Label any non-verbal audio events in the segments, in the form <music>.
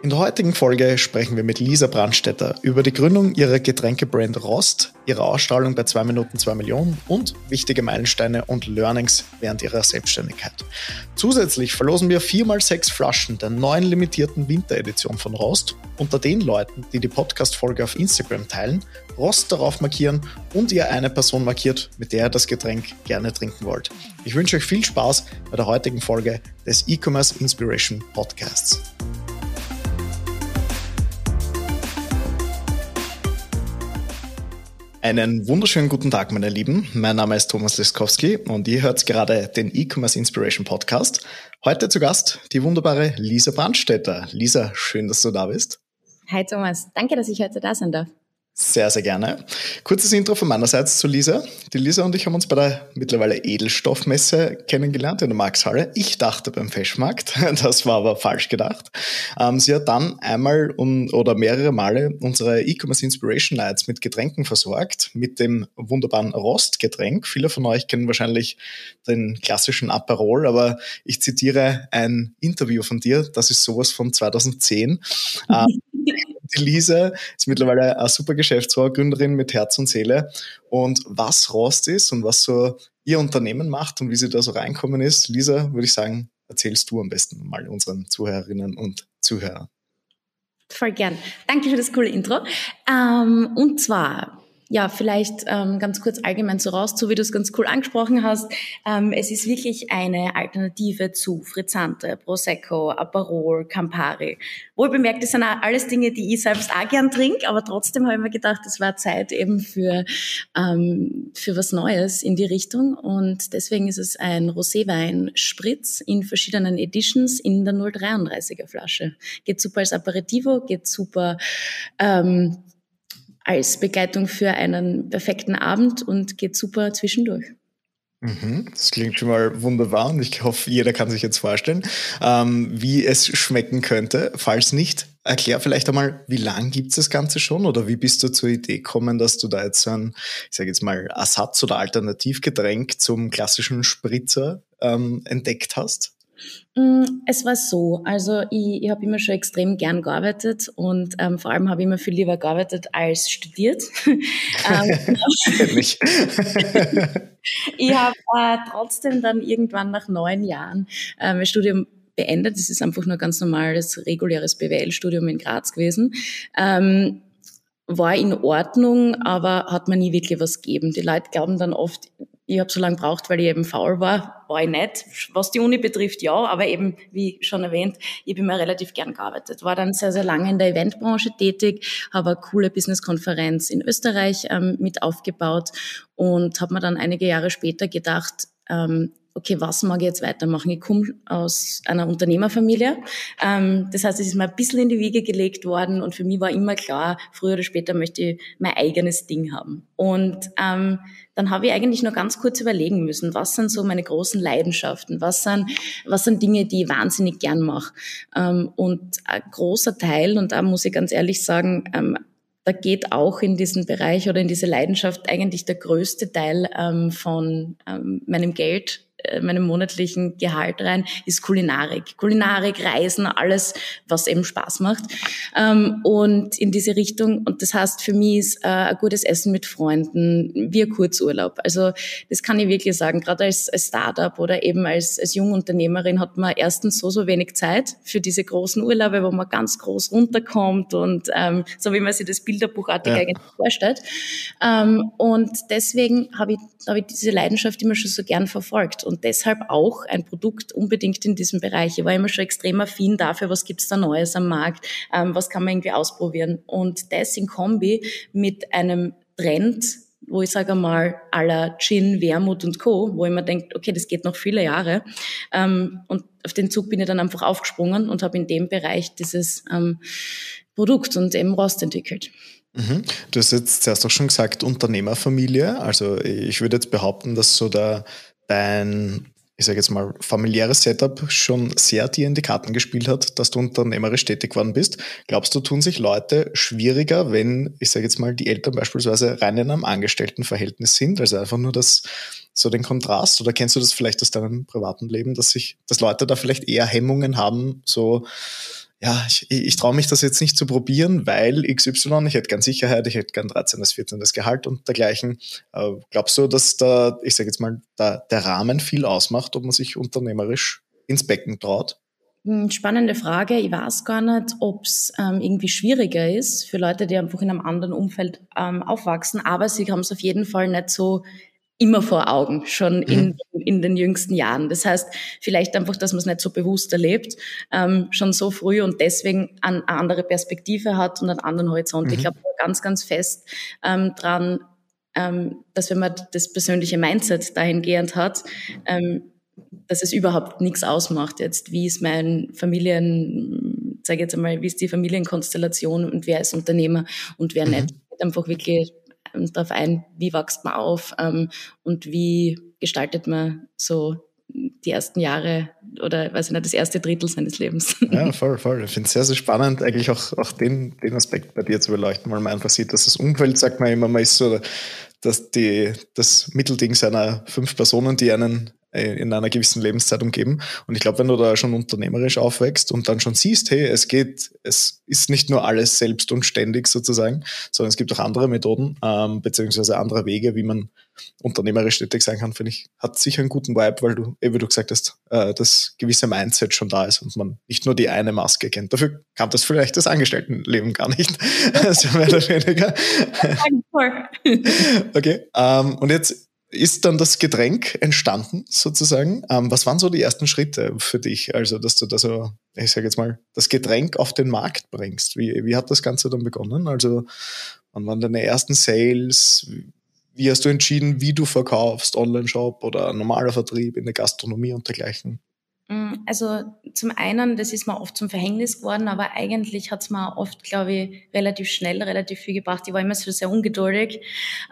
In der heutigen Folge sprechen wir mit Lisa Brandstetter über die Gründung ihrer Getränkebrand Rost, ihre Ausstrahlung bei 2 Minuten 2 Millionen und wichtige Meilensteine und Learnings während ihrer Selbstständigkeit. Zusätzlich verlosen wir 4x6 Flaschen der neuen limitierten Winteredition von Rost unter den Leuten, die die Podcast-Folge auf Instagram teilen, Rost darauf markieren und ihr eine Person markiert, mit der ihr das Getränk gerne trinken wollt. Ich wünsche euch viel Spaß bei der heutigen Folge des E-Commerce Inspiration Podcasts. Einen wunderschönen guten Tag, meine Lieben. Mein Name ist Thomas Liskowski und ihr hört gerade den E-Commerce Inspiration Podcast. Heute zu Gast die wunderbare Lisa Brandstätter. Lisa, schön, dass du da bist. Hi Thomas, danke, dass ich heute da sein darf. Sehr, sehr gerne. Kurzes Intro von meinerseits zu Lisa. Die Lisa und ich haben uns bei der mittlerweile Edelstoffmesse kennengelernt in der Markshalle. Ich dachte beim Feschmarkt, <laughs> das war aber falsch gedacht. Ähm, sie hat dann einmal um, oder mehrere Male unsere E-Commerce Inspiration Nights mit Getränken versorgt, mit dem wunderbaren Rostgetränk. Viele von euch kennen wahrscheinlich den klassischen Aperol, aber ich zitiere ein Interview von dir, das ist sowas von 2010. <laughs> die Lisa ist mittlerweile eine super Geschäftsfrau, Gründerin mit Herz und Seele. Und was Rost ist und was so ihr Unternehmen macht und wie sie da so reinkommen ist, Lisa, würde ich sagen, erzählst du am besten mal unseren Zuhörerinnen und Zuhörern. Voll gern. Danke für das coole Intro. Ähm, und zwar ja, vielleicht ähm, ganz kurz allgemein so raus, so wie du es ganz cool angesprochen hast. Ähm, es ist wirklich eine Alternative zu Frizzante, Prosecco, Aperol, Campari. Wohl bemerkt, das sind alles Dinge, die ich selbst auch gern trinke, aber trotzdem habe ich mir gedacht, es war Zeit eben für, ähm, für was Neues in die Richtung. Und deswegen ist es ein Roséwein-Spritz in verschiedenen Editions in der 033er Flasche. Geht super als Aperitivo, geht super ähm, als Begleitung für einen perfekten Abend und geht super zwischendurch. Mhm, das klingt schon mal wunderbar und ich hoffe, jeder kann sich jetzt vorstellen, ähm, wie es schmecken könnte. Falls nicht, erklär vielleicht einmal, wie lang gibt es das Ganze schon oder wie bist du zur Idee gekommen, dass du da jetzt so ein, ich sage jetzt mal, Ersatz- oder Alternativgetränk zum klassischen Spritzer ähm, entdeckt hast? Mm, es war so, also ich, ich habe immer schon extrem gern gearbeitet und ähm, vor allem habe ich immer viel lieber gearbeitet als studiert. <laughs> ähm, <laughs> ich habe äh, trotzdem dann irgendwann nach neun Jahren äh, mein Studium beendet. Das ist einfach nur ganz normales, reguläres BWL-Studium in Graz gewesen. Ähm, war in Ordnung, aber hat mir nie wirklich was gegeben. Die Leute glauben dann oft, ich habe so lange braucht, weil ich eben faul war, war ich nicht. Was die Uni betrifft, ja, aber eben, wie schon erwähnt, ich habe immer relativ gern gearbeitet. War dann sehr, sehr lange in der Eventbranche tätig, habe eine coole Business-Konferenz in Österreich ähm, mit aufgebaut und habe mir dann einige Jahre später gedacht, ähm, okay, was mag ich jetzt weitermachen? Ich komme aus einer Unternehmerfamilie. Ähm, das heißt, es ist mir ein bisschen in die Wiege gelegt worden und für mich war immer klar, früher oder später möchte ich mein eigenes Ding haben. Und ähm, dann habe ich eigentlich nur ganz kurz überlegen müssen, was sind so meine großen Leidenschaften, was sind, was sind Dinge, die ich wahnsinnig gern mache. Ähm, und ein großer Teil, und da muss ich ganz ehrlich sagen, ähm, da geht auch in diesen Bereich oder in diese Leidenschaft eigentlich der größte Teil ähm, von ähm, meinem Geld meinem monatlichen Gehalt rein, ist Kulinarik. Kulinarik, Reisen, alles, was eben Spaß macht. Ähm, und in diese Richtung, und das heißt für mich ist äh, ein gutes Essen mit Freunden, wie ein Kurzurlaub. Also das kann ich wirklich sagen, gerade als, als Startup oder eben als, als Jungunternehmerin hat man erstens so, so wenig Zeit für diese großen Urlaube, wo man ganz groß runterkommt und ähm, so wie man sich das bilderbuchartig ja. eigentlich vorstellt. Ähm, und deswegen habe ich, hab ich diese Leidenschaft immer schon so gern verfolgt und deshalb auch ein Produkt unbedingt in diesem Bereich. Ich war immer schon extrem affin dafür, was gibt's da Neues am Markt, ähm, was kann man irgendwie ausprobieren. Und das in Kombi mit einem Trend, wo ich sage mal aller Gin, Wermut und Co., wo ich mir denke, okay, das geht noch viele Jahre. Ähm, und auf den Zug bin ich dann einfach aufgesprungen und habe in dem Bereich dieses ähm, Produkt und eben Rost entwickelt. Mhm. Du hast jetzt zuerst auch schon gesagt, Unternehmerfamilie. Also ich würde jetzt behaupten, dass so der dein, ich sage jetzt mal, familiäres Setup schon sehr dir in die Karten gespielt hat, dass du unternehmerisch tätig geworden bist. Glaubst du, tun sich Leute schwieriger, wenn, ich sage jetzt mal, die Eltern beispielsweise rein in einem Angestelltenverhältnis sind? Also einfach nur das, so den Kontrast? Oder kennst du das vielleicht aus deinem privaten Leben, dass sich, dass Leute da vielleicht eher Hemmungen haben, so ja, ich, ich traue mich das jetzt nicht zu probieren, weil XY, ich hätte gern Sicherheit, ich hätte gern 13. 14. Gehalt und dergleichen. Äh, glaubst du, dass da, ich sage jetzt mal, da, der Rahmen viel ausmacht, ob man sich unternehmerisch ins Becken traut? Hm, spannende Frage. Ich weiß gar nicht, ob es ähm, irgendwie schwieriger ist für Leute, die einfach in einem anderen Umfeld ähm, aufwachsen, aber sie haben es auf jeden Fall nicht so immer vor Augen, schon in, mhm. in den jüngsten Jahren. Das heißt, vielleicht einfach, dass man es nicht so bewusst erlebt, ähm, schon so früh und deswegen eine andere Perspektive hat und einen anderen Horizont. Mhm. Ich glaube ganz, ganz fest ähm, dran, ähm, dass wenn man das persönliche Mindset dahingehend hat, ähm, dass es überhaupt nichts ausmacht jetzt, wie ist mein Familien, sage jetzt einmal, wie ist die Familienkonstellation und wer ist Unternehmer und wer mhm. nicht. Einfach wirklich darauf ein, wie wächst man auf ähm, und wie gestaltet man so die ersten Jahre oder weiß ich nicht, das erste Drittel seines Lebens. Ja, <laughs> voll, voll. Ich finde es sehr, sehr spannend, eigentlich auch, auch den, den Aspekt bei dir zu beleuchten, weil man einfach sieht, dass das Umfeld, sagt man immer, man ist so dass die, das Mittelding seiner fünf Personen, die einen in einer gewissen Lebenszeit umgeben. Und ich glaube, wenn du da schon unternehmerisch aufwächst und dann schon siehst, hey, es geht, es ist nicht nur alles selbst und ständig sozusagen, sondern es gibt auch andere Methoden, ähm, beziehungsweise andere Wege, wie man unternehmerisch tätig sein kann, finde ich, hat sicher einen guten Vibe, weil du, wie du gesagt hast, äh, das gewisse Mindset schon da ist und man nicht nur die eine Maske kennt. Dafür kann das vielleicht das Angestelltenleben gar nicht. also mehr oder weniger. okay. Ähm, und jetzt ist dann das Getränk entstanden, sozusagen. Ähm, was waren so die ersten Schritte für dich? Also, dass du da so, ich sage jetzt mal, das Getränk auf den Markt bringst. Wie, wie hat das Ganze dann begonnen? Also, wann waren deine ersten Sales? Wie hast du entschieden, wie du verkaufst? Online-Shop oder normaler Vertrieb in der Gastronomie und dergleichen? Mm, also zum einen, das ist mir oft zum Verhängnis geworden, aber eigentlich hat es mir oft, glaube ich, relativ schnell, relativ viel gebracht. Ich war immer so sehr ungeduldig.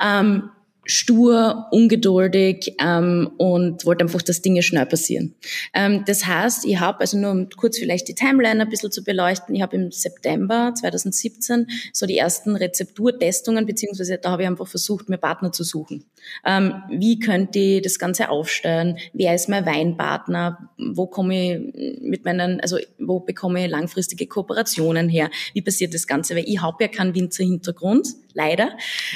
Ähm, stur, ungeduldig ähm, und wollte einfach, dass Dinge schnell passieren. Ähm, das heißt, ich habe, also nur um kurz vielleicht die Timeline ein bisschen zu beleuchten, ich habe im September 2017 so die ersten Rezepturtestungen, beziehungsweise da habe ich einfach versucht, mir Partner zu suchen. Ähm, wie könnte ich das Ganze aufstellen? Wer ist mein Weinpartner? Wo komme ich mit meinen, also wo bekomme ich langfristige Kooperationen her? Wie passiert das Ganze? Weil ich habe ja keinen Winzer-Hintergrund, leider.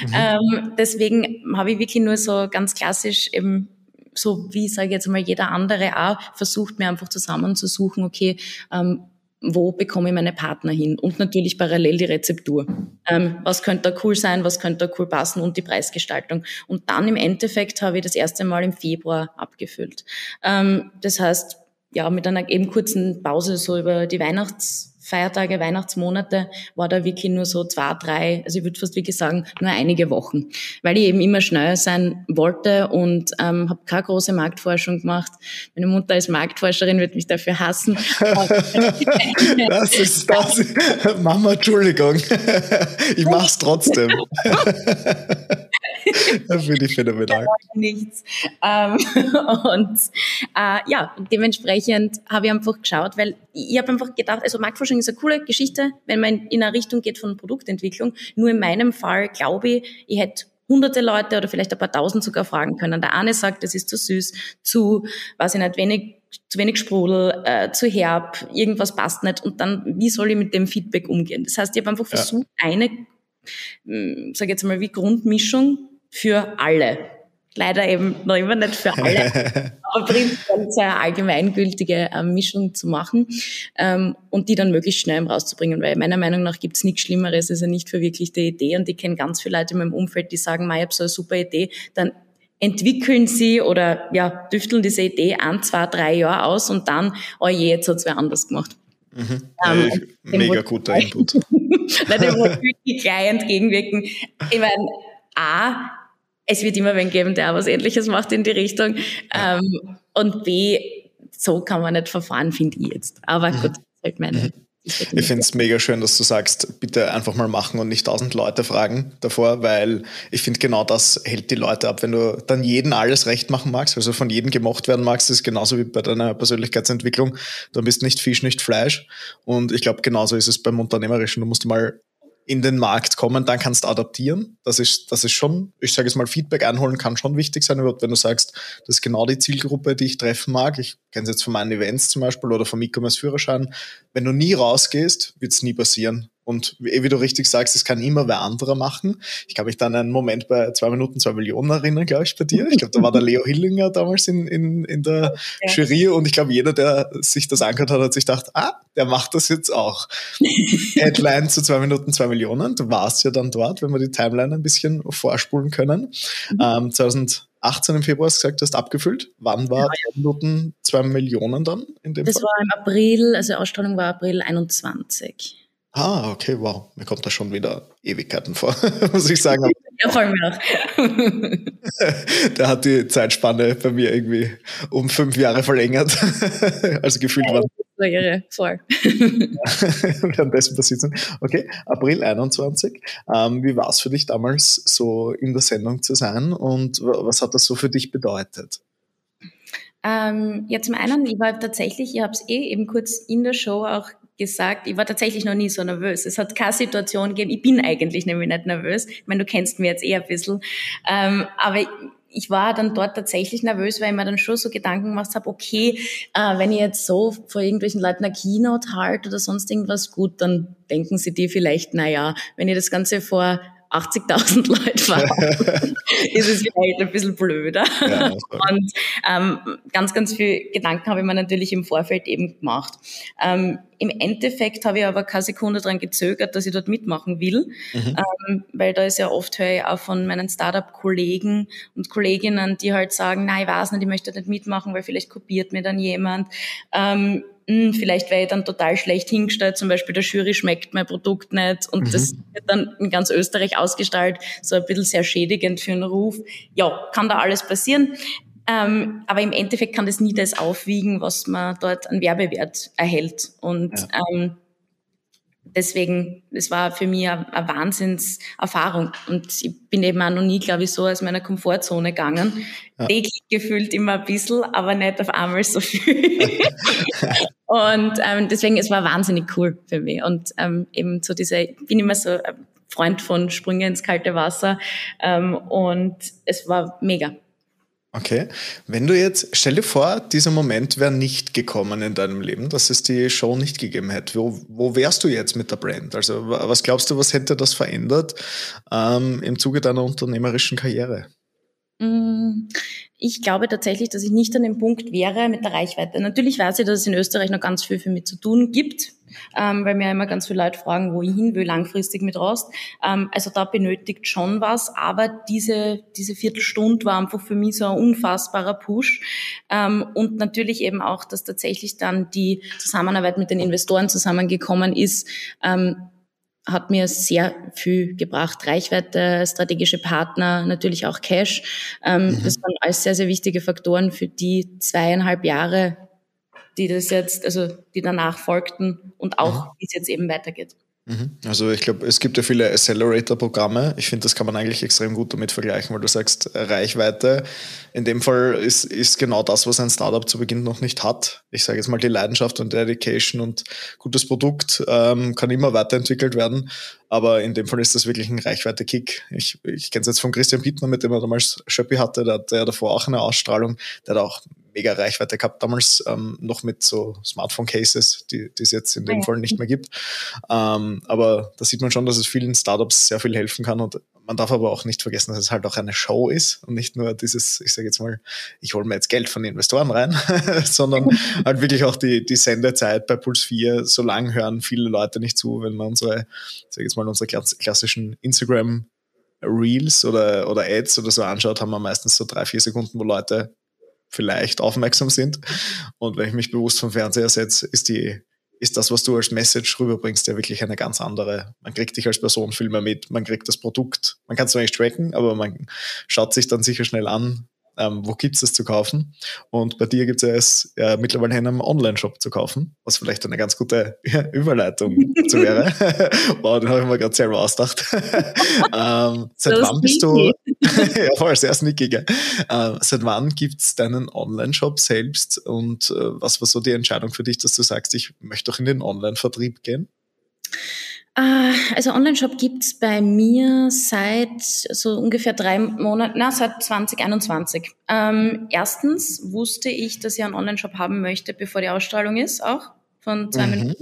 Mhm. Ähm, deswegen habe ich wirklich nur so ganz klassisch eben so wie sage ich jetzt mal jeder andere auch versucht mir einfach zusammenzusuchen, okay, ähm, wo bekomme ich meine Partner hin und natürlich parallel die Rezeptur. Ähm, was könnte da cool sein, was könnte da cool passen und die Preisgestaltung. Und dann im Endeffekt habe ich das erste Mal im Februar abgefüllt. Ähm, das heißt, ja, mit einer eben kurzen Pause so über die Weihnachts Feiertage, Weihnachtsmonate war da wirklich nur so zwei, drei, also ich würde fast wirklich sagen, nur einige Wochen, weil ich eben immer schneller sein wollte und ähm, habe keine große Marktforschung gemacht. Meine Mutter als Marktforscherin wird mich dafür hassen. <laughs> das ist das. <laughs> Mama, Entschuldigung. <laughs> Ich mach's trotzdem. das finde ich phänomenal. Nichts. Ähm, und äh, ja, dementsprechend habe ich einfach geschaut, weil ich habe einfach gedacht, also Marktforschung ist eine coole Geschichte, wenn man in eine Richtung geht von Produktentwicklung. Nur in meinem Fall glaube ich, ich hätte hunderte Leute oder vielleicht ein paar tausend sogar fragen können. Der eine sagt, das ist zu süß, zu, weiß ich nicht, wenig, zu wenig Sprudel, äh, zu herb, irgendwas passt nicht. Und dann, wie soll ich mit dem Feedback umgehen? Das heißt, ich habe einfach versucht, ja. eine, hm, sage jetzt mal, wie Grundmischung für alle. Leider eben noch immer nicht für alle, <laughs> aber prinzipiell eine allgemeingültige ähm, Mischung zu machen ähm, und die dann möglichst schnell rauszubringen, weil meiner Meinung nach gibt es nichts Schlimmeres als eine nicht verwirklichte Idee und ich kenne ganz viele Leute in meinem Umfeld, die sagen, ich habe so eine super Idee, dann entwickeln sie oder ja, düfteln diese Idee ein, zwei, drei Jahre aus und dann, oh je, jetzt hat's wer anders gemacht. Mhm. Ähm, ja, mega guter <laughs> Input. Weil dem wirklich gleich entgegenwirken. Ich meine, A, es wird immer wen geben, der was Ähnliches macht in die Richtung. Ja. Ähm, und B, so kann man nicht verfahren, finde ich jetzt. Aber mhm. gut, halt meine. Mhm. Ich finde es mega schön, dass du sagst, bitte einfach mal machen und nicht tausend Leute fragen davor, weil ich finde genau das hält die Leute ab. Wenn du dann jeden alles recht machen magst, also von jedem gemocht werden magst, ist genauso wie bei deiner Persönlichkeitsentwicklung, dann bist du nicht Fisch, nicht Fleisch. Und ich glaube, genauso ist es beim Unternehmerischen. Du musst mal in den Markt kommen, dann kannst du adaptieren. Das ist, das ist schon, ich sage es mal, Feedback einholen kann schon wichtig sein, wenn du sagst, das ist genau die Zielgruppe, die ich treffen mag. Ich kenne es jetzt von meinen Events zum Beispiel oder vom E-Commerce-Führerschein. Wenn du nie rausgehst, wird es nie passieren. Und wie, wie, du richtig sagst, es kann immer wer anderer machen. Ich kann mich dann einen Moment bei zwei Minuten, zwei Millionen erinnern, glaube ich, bei dir. Ich glaube, da war der Leo Hillinger damals in, in, in der ja. Jury und ich glaube, jeder, der sich das angehört hat, hat sich gedacht, ah, der macht das jetzt auch. <laughs> Headline zu zwei Minuten, zwei Millionen. Du warst ja dann dort, wenn wir die Timeline ein bisschen vorspulen können. Mhm. Ähm, 2018 im Februar hast du gesagt, du hast abgefüllt. Wann war ja, ja. Minuten zwei Millionen dann in dem das Fall? Das war im April, also Ausstrahlung war April 21. Ah, okay, wow. Mir kommt da schon wieder Ewigkeiten vor, <laughs> muss ich sagen. Ja, vor allem auch. <laughs> Der hat die Zeitspanne bei mir irgendwie um fünf Jahre verlängert. <laughs> also gefühlt ja, war. Irre, voll. Währenddessen passiert sind. Okay, April 21. Ähm, wie war es für dich damals, so in der Sendung zu sein und was hat das so für dich bedeutet? Ähm, ja, zum einen, ich war tatsächlich, ich habe es eh eben kurz in der Show auch gesagt, ich war tatsächlich noch nie so nervös. Es hat keine Situation gegeben, ich bin eigentlich nämlich nicht nervös. Ich meine, du kennst mich jetzt eher ein bisschen. Ähm, aber ich war dann dort tatsächlich nervös, weil ich mir dann schon so Gedanken gemacht habe, okay, äh, wenn ich jetzt so vor irgendwelchen Leuten eine Keynote halte oder sonst irgendwas, gut, dann denken sie dir vielleicht, na ja, wenn ich das Ganze vor 80.000 <laughs> Leute waren, <laughs> ist es vielleicht ein bisschen blöder. Ja, und ähm, ganz, ganz viel Gedanken habe ich mir natürlich im Vorfeld eben gemacht. Ähm, Im Endeffekt habe ich aber keine Sekunde daran gezögert, dass ich dort mitmachen will, mhm. ähm, weil da ist ja oft höre ich auch von meinen Startup-Kollegen und Kolleginnen, die halt sagen, nein, ich weiß nicht, ich möchte nicht mitmachen, weil vielleicht kopiert mir dann jemand. Ähm, vielleicht wäre ich dann total schlecht hingestellt, zum Beispiel der Jury schmeckt mein Produkt nicht und mhm. das wird dann in ganz Österreich ausgestrahlt, so ein bisschen sehr schädigend für einen Ruf. Ja, kann da alles passieren. Ähm, aber im Endeffekt kann das nie das aufwiegen, was man dort an Werbewert erhält. Und ja. ähm, deswegen, es war für mich eine, eine Wahnsinnserfahrung. Und ich bin eben auch noch nie, glaube ich, so aus meiner Komfortzone gegangen. Ja. Täglich gefühlt immer ein bisschen, aber nicht auf einmal so viel. <laughs> und ähm, deswegen, es war wahnsinnig cool für mich. Und ähm, eben so diese, ich bin immer so ein Freund von Sprünge ins kalte Wasser. Ähm, und es war mega. Okay. Wenn du jetzt, stell dir vor, dieser Moment wäre nicht gekommen in deinem Leben, dass es die Show nicht gegeben hätte. Wo, wo wärst du jetzt mit der Brand? Also, was glaubst du, was hätte das verändert ähm, im Zuge deiner unternehmerischen Karriere? Mm, ich glaube tatsächlich, dass ich nicht an dem Punkt wäre mit der Reichweite. Natürlich weiß ich, dass es in Österreich noch ganz viel für mich zu tun gibt, ähm, weil mir immer ganz viele Leute fragen, wo ich hin will, langfristig mit Rost. Ähm, also da benötigt schon was, aber diese, diese Viertelstunde war einfach für mich so ein unfassbarer Push. Ähm, und natürlich eben auch, dass tatsächlich dann die Zusammenarbeit mit den Investoren zusammengekommen ist, ähm, hat mir sehr viel gebracht. Reichweite, strategische Partner, natürlich auch Cash. Ähm, mhm. Das waren alles sehr, sehr wichtige Faktoren für die zweieinhalb Jahre, die das jetzt, also die danach folgten und auch, mhm. wie es jetzt eben weitergeht. Mhm. Also ich glaube, es gibt ja viele Accelerator-Programme. Ich finde, das kann man eigentlich extrem gut damit vergleichen, weil du sagst, Reichweite. In dem Fall ist, ist genau das, was ein Startup zu Beginn noch nicht hat. Ich sage jetzt mal, die Leidenschaft und Dedication und gutes Produkt ähm, kann immer weiterentwickelt werden. Aber in dem Fall ist das wirklich ein Reichweite-Kick. Ich, ich kenne es jetzt von Christian Bittner, mit dem er damals Schöppi hatte, der hatte ja davor auch eine Ausstrahlung. Der hat auch mega Reichweite gehabt damals, ähm, noch mit so Smartphone-Cases, die, die es jetzt in dem ja. Fall nicht mehr gibt. Ähm, aber da sieht man schon, dass es vielen Startups sehr viel helfen kann und man darf aber auch nicht vergessen, dass es halt auch eine Show ist und nicht nur dieses, ich sage jetzt mal, ich hole mir jetzt Geld von den Investoren rein, <laughs> sondern <laughs> halt wirklich auch die, die Sendezeit bei Puls 4. So lang hören viele Leute nicht zu, wenn man unsere, sage jetzt mal, unsere klassischen Instagram Reels oder, oder Ads oder so anschaut, haben wir meistens so drei, vier Sekunden, wo Leute vielleicht aufmerksam sind. Und wenn ich mich bewusst vom Fernseher setze, ist die, ist das, was du als Message rüberbringst, ja wirklich eine ganz andere. Man kriegt dich als Person viel mehr mit, man kriegt das Produkt, man kann es zwar nicht tracken, aber man schaut sich dann sicher schnell an, ähm, wo gibt's es zu kaufen? Und bei dir gibt es ja mittlerweile in einem Online-Shop zu kaufen, was vielleicht eine ganz gute <laughs> Überleitung zu wäre. <laughs> wow, den habe ich mir gerade selber ausgedacht. <laughs> ähm, seit so wann bist du? ja, voll, sehr sneaky, gell? Äh, seit wann gibt's deinen Online-Shop selbst und äh, was war so die Entscheidung für dich, dass du sagst, ich möchte doch in den Online-Vertrieb gehen? Äh, also Online-Shop gibt's bei mir seit so ungefähr drei Monaten, na, seit 2021. Ähm, erstens wusste ich, dass ich einen Online-Shop haben möchte, bevor die Ausstrahlung ist, auch von zwei, mhm. Millionen,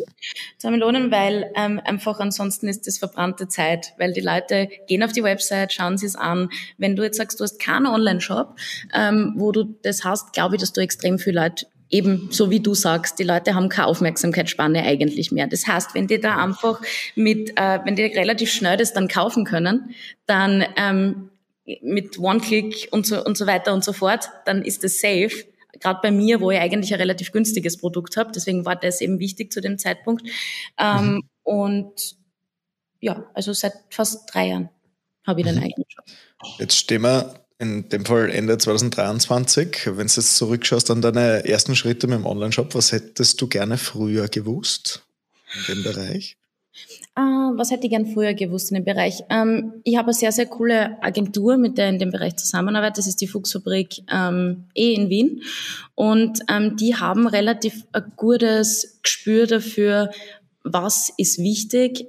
zwei Millionen, weil ähm, einfach ansonsten ist das verbrannte Zeit, weil die Leute gehen auf die Website, schauen sie es an. Wenn du jetzt sagst, du hast keinen Online-Shop, ähm, wo du das hast, glaube ich, dass du extrem viele Leute eben so wie du sagst, die Leute haben keine Aufmerksamkeitsspanne eigentlich mehr. Das heißt, wenn die da einfach mit, äh, wenn die relativ schnell das dann kaufen können, dann ähm, mit One-Click und so, und so weiter und so fort, dann ist das safe. Gerade bei mir, wo ich eigentlich ein relativ günstiges Produkt habe, deswegen war das eben wichtig zu dem Zeitpunkt. Ähm, mhm. Und ja, also seit fast drei Jahren habe ich den mhm. eigenen Shop. Jetzt stehen wir in dem Fall Ende 2023. Wenn du jetzt zurückschaust an deine ersten Schritte mit dem Online-Shop, was hättest du gerne früher gewusst in dem Bereich? Uh, was hätte ich gern früher gewusst in dem Bereich? Um, ich habe eine sehr, sehr coole Agentur, mit der in dem Bereich zusammenarbeite. Das ist die Fuchsfabrik um, eh in Wien. Und um, die haben relativ ein gutes Gespür dafür, was ist wichtig,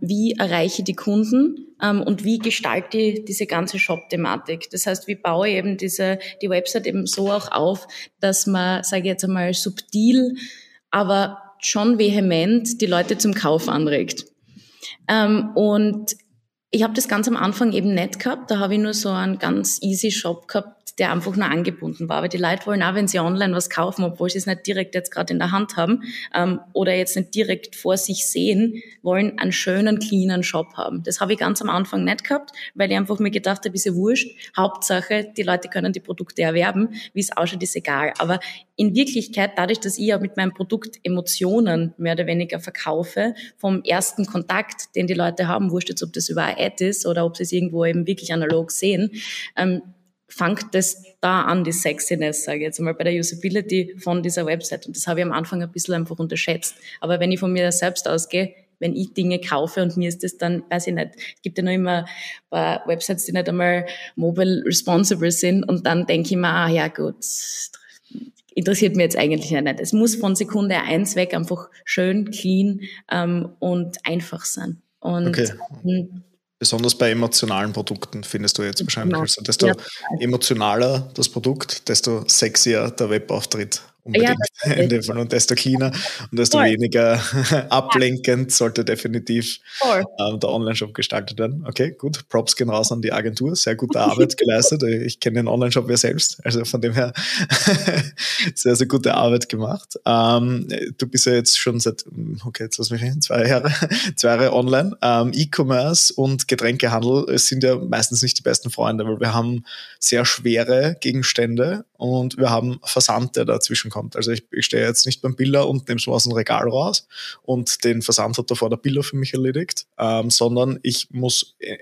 wie erreiche ich die Kunden ähm, und wie gestalte ich diese ganze Shop-Thematik. Das heißt, wie baue ich eben diese, die Website eben so auch auf, dass man, sage ich jetzt einmal, subtil, aber schon vehement die Leute zum Kauf anregt. Ähm, und ich habe das ganz am Anfang eben nicht gehabt. Da habe ich nur so einen ganz easy Shop gehabt, der einfach nur angebunden war. Aber die Leute wollen auch, wenn sie online was kaufen, obwohl sie es nicht direkt jetzt gerade in der Hand haben ähm, oder jetzt nicht direkt vor sich sehen, wollen einen schönen, cleanen Shop haben. Das habe ich ganz am Anfang nicht gehabt, weil ich einfach mir gedacht habe, ist ja wurscht. Hauptsache, die Leute können die Produkte erwerben. Wie es ausschaut, ist egal. Aber in Wirklichkeit, dadurch, dass ich ja mit meinem Produkt Emotionen mehr oder weniger verkaufe, vom ersten Kontakt, den die Leute haben, wurscht jetzt, ob das über eine Ad ist oder ob sie es irgendwo eben wirklich analog sehen, ähm, fängt das da an, die Sexiness, sage ich jetzt mal, bei der Usability von dieser Website. Und das habe ich am Anfang ein bisschen einfach unterschätzt. Aber wenn ich von mir selbst ausgehe, wenn ich Dinge kaufe und mir ist das dann, weiß ich nicht, es gibt ja noch immer Websites, die nicht einmal mobile responsible sind und dann denke ich mir, ah ja gut, interessiert mir jetzt eigentlich nicht. Es muss von Sekunde eins weg einfach schön, clean ähm, und einfach sein. Und okay. Besonders bei emotionalen Produkten findest du jetzt wahrscheinlich. Genau. Also desto ja. emotionaler das Produkt, desto sexier der Webauftritt unbedingt ja, <laughs> in dem Fall. Und desto cleaner und desto Voll. weniger <laughs> ablenkend sollte definitiv ähm, der Online-Shop gestaltet werden. Okay, gut. Props gehen raus an die Agentur. Sehr gute <laughs> Arbeit geleistet. Ich kenne den Online-Shop ja selbst. Also von dem her sehr, sehr gute Arbeit gemacht. Ähm, du bist ja jetzt schon seit, okay, jetzt lass mich hin, zwei Jahre, zwei Jahre online. Ähm, E-Commerce und Getränkehandel sind ja meistens nicht die besten Freunde, weil wir haben sehr schwere Gegenstände und wir haben Versand, der dazwischen kommt. Also ich, ich stehe jetzt nicht beim Biller und nehme so aus dem Regal raus und den Versand hat davor der Biller für mich erledigt, ähm, sondern ich muss äh,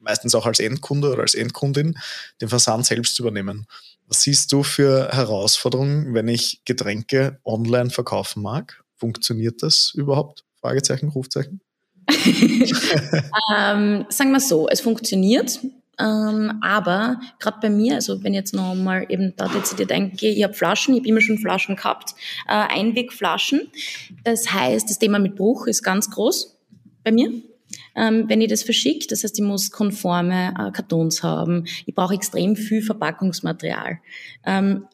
meistens auch als Endkunde oder als Endkundin den Versand selbst übernehmen. Was siehst du für Herausforderungen, wenn ich Getränke online verkaufen mag? Funktioniert das überhaupt? Fragezeichen, Rufzeichen? <laughs> ähm, sagen wir so, es funktioniert. Ähm, aber gerade bei mir, also wenn ich jetzt noch mal eben da dezidiert denke, ich habe Flaschen, ich habe immer schon Flaschen gehabt, äh, Einwegflaschen. Das heißt, das Thema mit Bruch ist ganz groß bei mir. Ähm, wenn ich das verschicke, das heißt, ich muss konforme äh, Kartons haben, ich brauche extrem viel Verpackungsmaterial. Ähm,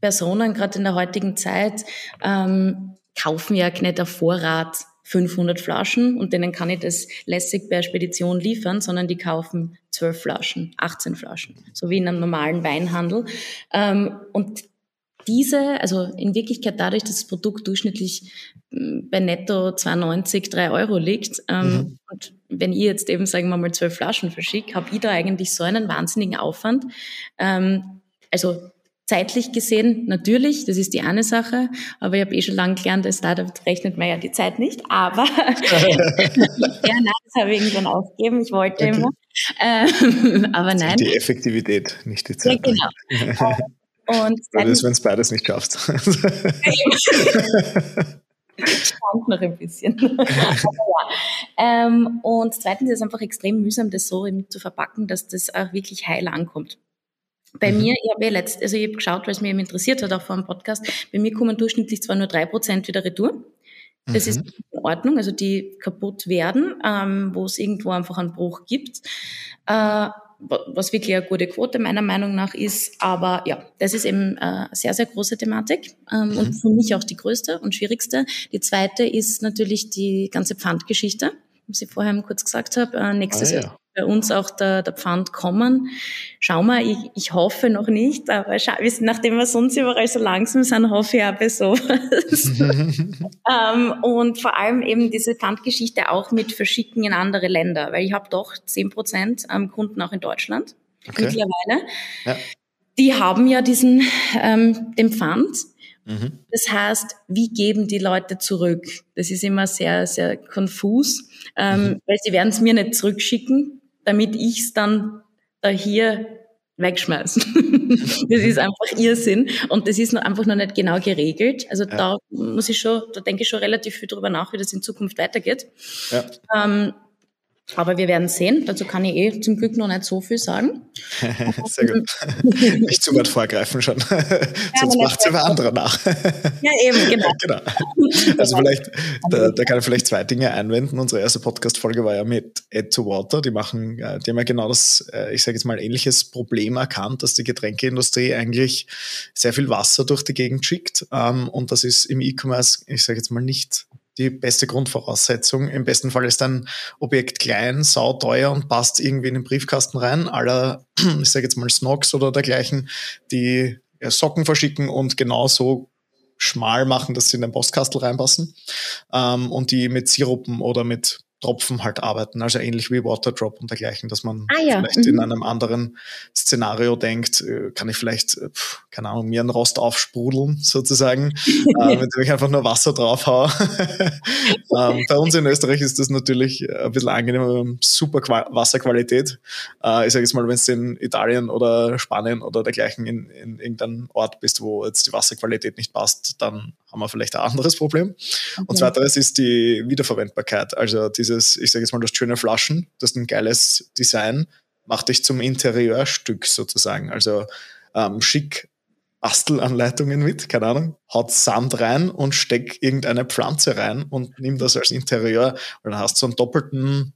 Personen, gerade in der heutigen Zeit, ähm, kaufen ja nicht auf Vorrat 500 Flaschen und denen kann ich das lässig per Spedition liefern, sondern die kaufen 12 Flaschen, 18 Flaschen, so wie in einem normalen Weinhandel. Ähm, und diese, also in Wirklichkeit dadurch, dass das Produkt durchschnittlich hm, bei netto 2,90, 3 Euro liegt, ähm, mhm. und wenn ich jetzt eben, sagen wir mal, 12 Flaschen verschicke, habe ich da eigentlich so einen wahnsinnigen Aufwand. Ähm, also Zeitlich gesehen, natürlich, das ist die eine Sache, aber ich habe eh schon lange gelernt, als Startup rechnet man ja die Zeit nicht, aber <laughs> ja, nein, das habe ich irgendwann aufgegeben, ich wollte okay. immer, ähm, <laughs> aber nein. Die Effektivität, nicht die Zeit. Ja, genau. <laughs> Und dann, das ist, wenn es beides nicht schaffst. Ich noch ein bisschen. ja. ähm, und zweitens ist es einfach extrem mühsam, das so zu verpacken, dass das auch wirklich heil ankommt. Bei mhm. mir, ich habe ja letzt, also ich habe geschaut, weil es mich eben interessiert hat, auch vor dem Podcast, bei mir kommen durchschnittlich zwar nur drei Prozent wieder retour. Das mhm. ist in Ordnung, also die kaputt werden, ähm, wo es irgendwo einfach einen Bruch gibt. Äh, was wirklich eine gute Quote meiner Meinung nach ist. Aber ja, das ist eben eine sehr, sehr große Thematik ähm, mhm. und für mich auch die größte und schwierigste. Die zweite ist natürlich die ganze Pfandgeschichte, was ich vorher kurz gesagt habe. Äh, nächstes ah, ja. Bei uns auch der, der Pfand kommen. Schau mal, ich, ich hoffe noch nicht, aber schau, nachdem wir sonst überall so langsam sind, hoffe ich auch bei sowas. <laughs> ähm, und vor allem eben diese Pfandgeschichte auch mit Verschicken in andere Länder, weil ich habe doch zehn Prozent ähm, Kunden auch in Deutschland okay. mittlerweile. Ja. Die haben ja diesen ähm, den Pfand. Mhm. Das heißt, wie geben die Leute zurück? Das ist immer sehr, sehr konfus, ähm, mhm. weil sie werden es mir nicht zurückschicken, damit ich es dann da hier wegschmeißen. <laughs> das ist einfach Irrsinn und das ist noch einfach noch nicht genau geregelt. Also ja. da muss ich schon, da denke ich schon relativ viel drüber nach, wie das in Zukunft weitergeht. Ja. Ähm, aber wir werden sehen. Dazu kann ich eh zum Glück noch nicht so viel sagen. <laughs> Sehr gut. <laughs> Nicht zu weit vorgreifen schon. Ja, <laughs> Sonst macht es aber andere nach. Ja, eben, genau. genau. Also vielleicht, da, da, kann ich vielleicht zwei Dinge einwenden. Unsere erste Podcast-Folge war ja mit Add to Water. Die machen, äh, die haben ja genau das, äh, ich sage jetzt mal, ähnliches Problem erkannt, dass die Getränkeindustrie eigentlich sehr viel Wasser durch die Gegend schickt. Ähm, und das ist im E-Commerce, ich sage jetzt mal, nicht die beste Grundvoraussetzung. Im besten Fall ist ein Objekt klein, sauteuer und passt irgendwie in den Briefkasten rein. Aller, <clears throat> ich sage jetzt mal Snox oder dergleichen, die Socken verschicken und genauso schmal machen, dass sie in den Postkastel reinpassen. Ähm, und die mit Sirupen oder mit Tropfen halt arbeiten, also ähnlich wie Waterdrop und dergleichen, dass man ah, ja. vielleicht mhm. in einem anderen Szenario denkt, äh, kann ich vielleicht, äh, keine Ahnung, mir einen Rost aufsprudeln sozusagen, <laughs> äh, ich einfach nur Wasser drauf haue. <laughs> ähm, bei uns in Österreich ist das natürlich ein bisschen angenehmer, super Qua Wasserqualität. Äh, ich sage jetzt mal, wenn du in Italien oder Spanien oder dergleichen in, in irgendeinem Ort bist, wo jetzt die Wasserqualität nicht passt, dann haben wir vielleicht ein anderes Problem. Okay. Und zweiteres ist die Wiederverwendbarkeit, also diese dieses, ich sage jetzt mal, das schöne Flaschen, das ist ein geiles Design, macht dich zum Interieurstück sozusagen. Also ähm, schick Bastelanleitungen mit, keine Ahnung, haut Sand rein und steck irgendeine Pflanze rein und nimm das als Interieur. Und dann hast du so einen doppelten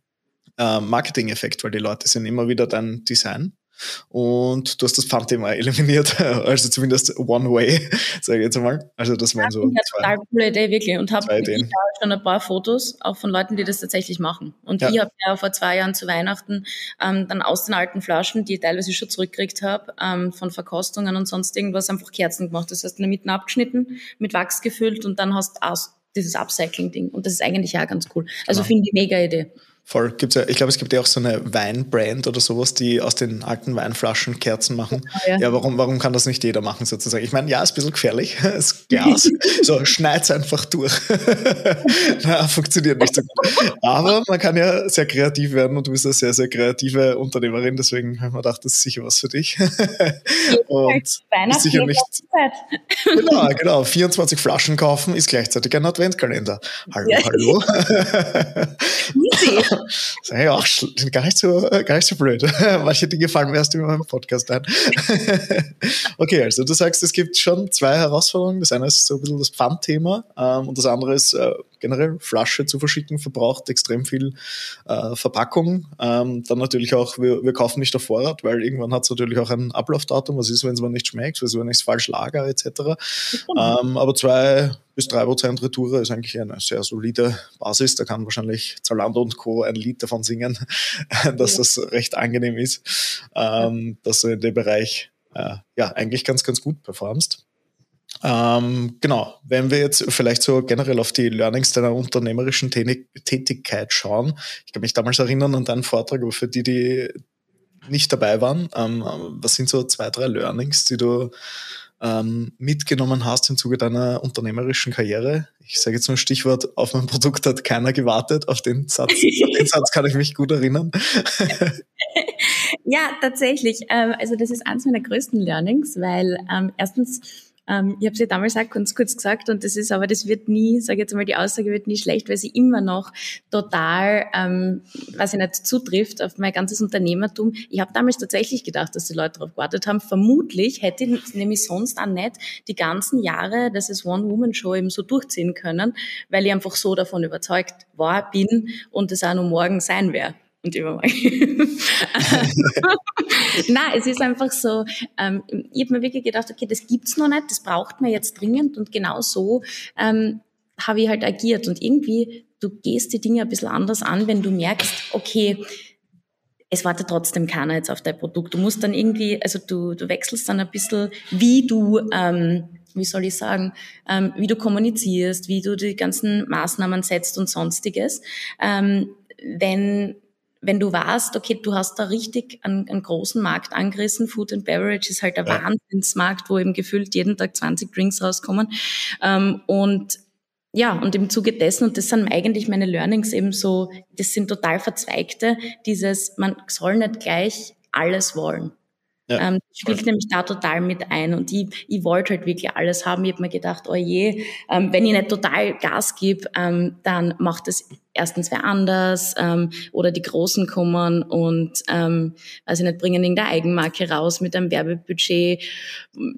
äh, Marketing-Effekt, weil die Leute sehen immer wieder dein Design und du hast das Pfandthema eliminiert, <laughs> also zumindest one way, sage ich jetzt einmal. Also das waren so ja, total coole Idee, wirklich. Und habe schon ein paar Fotos, auch von Leuten, die das tatsächlich machen. Und ja. ich habe ja vor zwei Jahren zu Weihnachten ähm, dann aus den alten Flaschen, die ich teilweise schon zurückgekriegt habe, ähm, von Verkostungen und sonst irgendwas, einfach Kerzen gemacht. Das heißt, in der Mitte abgeschnitten, mit Wachs gefüllt und dann hast du dieses Upcycling-Ding. Und das ist eigentlich auch ganz cool. Also genau. finde ich mega Idee. Voll. Gibt's ja, ich glaube, es gibt ja auch so eine Weinbrand oder sowas, die aus den alten Weinflaschen Kerzen machen. Ah, ja. ja, warum, warum kann das nicht jeder machen sozusagen? Ich meine, ja, ist ein bisschen gefährlich, <laughs> das Glas. so, schneid's einfach durch. <laughs> Na, funktioniert nicht so gut. Aber man kann ja sehr kreativ werden und du bist eine sehr, sehr kreative Unternehmerin, deswegen habe ich mir gedacht, das ist sicher was für dich. <laughs> und ist sicher nicht. genau, genau. 24 Flaschen kaufen ist gleichzeitig ein Adventkalender. Hallo, ja. hallo. Das ist ja auch gar nicht so, gar nicht so blöd. <laughs> Manche Dinge fallen mir erst in meinem Podcast ein. <laughs> okay, also du sagst, es gibt schon zwei Herausforderungen. Das eine ist so ein bisschen das Pfandthema ähm, und das andere ist äh, generell Flasche zu verschicken, verbraucht extrem viel äh, Verpackung. Ähm, dann natürlich auch, wir, wir kaufen nicht auf Vorrat, weil irgendwann hat es natürlich auch ein Ablaufdatum. Was ist, wenn es mir nicht schmeckt? Was ist, wenn ich es falsch lager, etc. Ähm, aber zwei bis drei Prozent Retour ist eigentlich eine sehr solide Basis. Da kann wahrscheinlich Zalando und Co. ein Lied davon singen, <laughs> dass das recht angenehm ist, ähm, dass du in dem Bereich äh, ja eigentlich ganz, ganz gut performst. Ähm, genau, wenn wir jetzt vielleicht so generell auf die Learnings deiner unternehmerischen Tätigkeit schauen. Ich kann mich damals erinnern an deinen Vortrag, aber für die, die nicht dabei waren, ähm, was sind so zwei, drei Learnings, die du ähm, mitgenommen hast im Zuge deiner unternehmerischen Karriere? Ich sage jetzt nur Stichwort, auf mein Produkt hat keiner gewartet. Auf den Satz, den Satz kann ich mich gut erinnern. <laughs> ja, tatsächlich. Ähm, also das ist eines meiner größten Learnings, weil ähm, erstens Ähm, ich habe sie damals auch ganz kurz gesagt und das ist aber, das wird nie, sage jetzt mal, die Aussage wird nie schlecht, weil sie immer noch total, ähm, was ich nicht zutrifft auf mein ganzes Unternehmertum. Ich habe damals tatsächlich gedacht, dass die Leute darauf gewartet haben. Vermutlich hätte ich nämlich sonst auch nicht die ganzen Jahre, dass es One-Woman-Show eben so durchziehen können, weil ich einfach so davon überzeugt war, bin und es auch noch morgen sein wäre und übermorgen. <laughs> Nein, es ist einfach so, ähm, ich habe mir wirklich gedacht, okay, das gibt's noch nicht, das braucht man jetzt dringend und genau so ähm, habe ich halt agiert und irgendwie, du gehst die Dinge ein bisschen anders an, wenn du merkst, okay, es wartet trotzdem keiner jetzt auf dein Produkt. Du musst dann irgendwie, also du, du wechselst dann ein bisschen, wie du, ähm, wie soll ich sagen, ähm, wie du kommunizierst, wie du die ganzen Maßnahmen setzt und sonstiges. Ähm, wenn wenn du weißt, okay, du hast da richtig einen, einen großen Markt angerissen, Food and Beverage ist halt ein ja. Wahnsinnsmarkt, wo eben gefühlt jeden Tag 20 Drinks rauskommen. Ähm, und ja, und im Zuge dessen, und das sind eigentlich meine Learnings eben so, das sind total verzweigte, dieses, man soll nicht gleich alles wollen. Ja, ähm, spielt nämlich da total mit ein. Und ich, ich wollte halt wirklich alles haben. Ich habe mir gedacht, oh je, ähm, wenn ich nicht total Gas gebe, ähm, dann macht es erstens wer anders ähm, oder die Großen kommen und ähm, weiß ich nicht, bringen irgendeine Eigenmarke raus mit einem Werbebudget,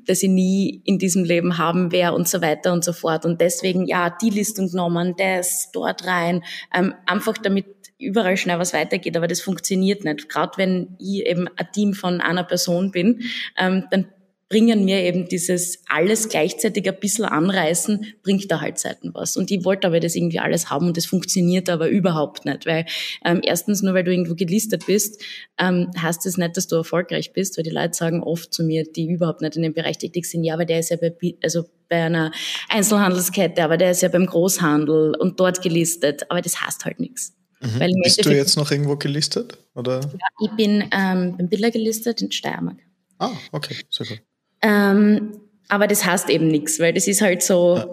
das ich nie in diesem Leben haben werde und so weiter und so fort. Und deswegen, ja, die Listung genommen, das dort rein, ähm, einfach damit überall schnell was weitergeht, aber das funktioniert nicht. Gerade wenn ich eben ein Team von einer Person bin, ähm, dann bringen mir eben dieses alles gleichzeitig ein bisschen anreißen, bringt da halt Seiten was. Und ich wollte aber das irgendwie alles haben und das funktioniert aber überhaupt nicht, weil ähm, erstens nur weil du irgendwo gelistet bist, ähm, heißt das nicht, dass du erfolgreich bist, weil die Leute sagen oft zu mir, die überhaupt nicht in dem Bereich tätig sind, ja, aber der ist ja bei, also bei einer Einzelhandelskette, aber der ist ja beim Großhandel und dort gelistet, aber das heißt halt nichts. Mhm. Weil Bist du jetzt noch irgendwo gelistet? Oder? Ja, ich bin ähm, beim Biller gelistet in Steiermark. Ah, okay, sehr gut. Ähm, aber das heißt eben nichts, weil das ist halt so, ja.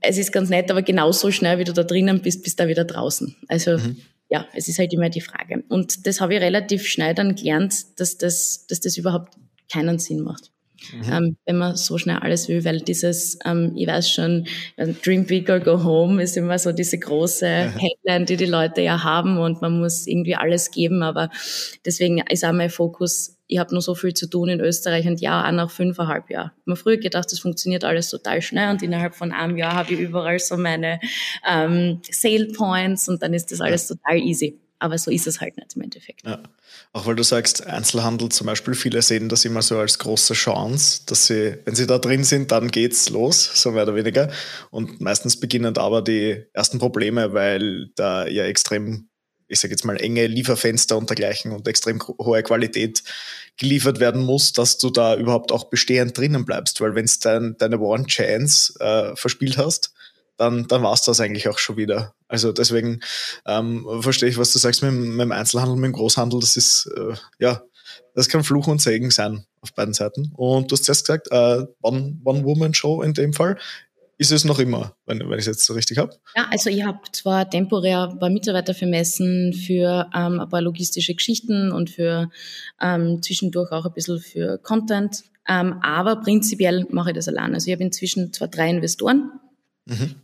es ist ganz nett, aber genauso schnell, wie du da drinnen bist, bist du da wieder draußen. Also mhm. ja, es ist halt immer die Frage. Und das habe ich relativ schnell dann gelernt, dass das, dass das überhaupt keinen Sinn macht. Mhm. Ähm, wenn man so schnell alles will, weil dieses, ähm, ich weiß schon, Dream Big or Go Home ist immer so diese große <laughs> Headline, die die Leute ja haben und man muss irgendwie alles geben, aber deswegen ist auch mein Fokus, ich habe nur so viel zu tun in Österreich und ja, auch nach fünfeinhalb Jahren. Ich habe früher gedacht, das funktioniert alles total schnell und innerhalb von einem Jahr habe ich überall so meine ähm, Sale Points und dann ist das alles total easy. Aber so ist es halt nicht im Endeffekt. Ja. Auch weil du sagst, Einzelhandel zum Beispiel, viele sehen das immer so als große Chance, dass sie, wenn sie da drin sind, dann geht's los, so mehr oder weniger. Und meistens beginnen aber die ersten Probleme, weil da ja extrem, ich sage jetzt mal, enge Lieferfenster und dergleichen und extrem hohe Qualität geliefert werden muss, dass du da überhaupt auch bestehend drinnen bleibst. Weil wenn du dein, deine One Chance äh, verspielt hast, dann, dann war es das eigentlich auch schon wieder. Also deswegen ähm, verstehe ich, was du sagst mit, mit, dem Einzelhandel, mit dem Großhandel. Das ist, äh, ja, das kann Fluch und Segen sein auf beiden Seiten. Und du hast zuerst gesagt, äh, One-Woman-Show in dem Fall. Ist es noch immer, wenn, wenn ich es jetzt so richtig habe? Ja, also ich habe zwar temporär paar Mitarbeiter für Messen, für ähm, ein paar logistische Geschichten und für ähm, zwischendurch auch ein bisschen für Content, ähm, aber prinzipiell mache ich das allein. Also ich habe inzwischen zwar drei Investoren, Mhm.